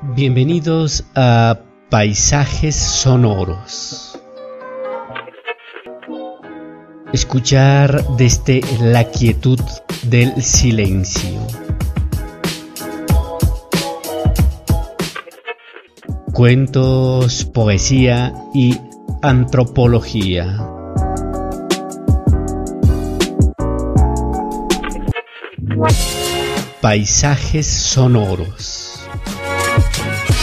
Bienvenidos a Paisajes Sonoros. Escuchar desde la quietud del silencio. Cuentos, poesía y antropología. Paisajes sonoros. love.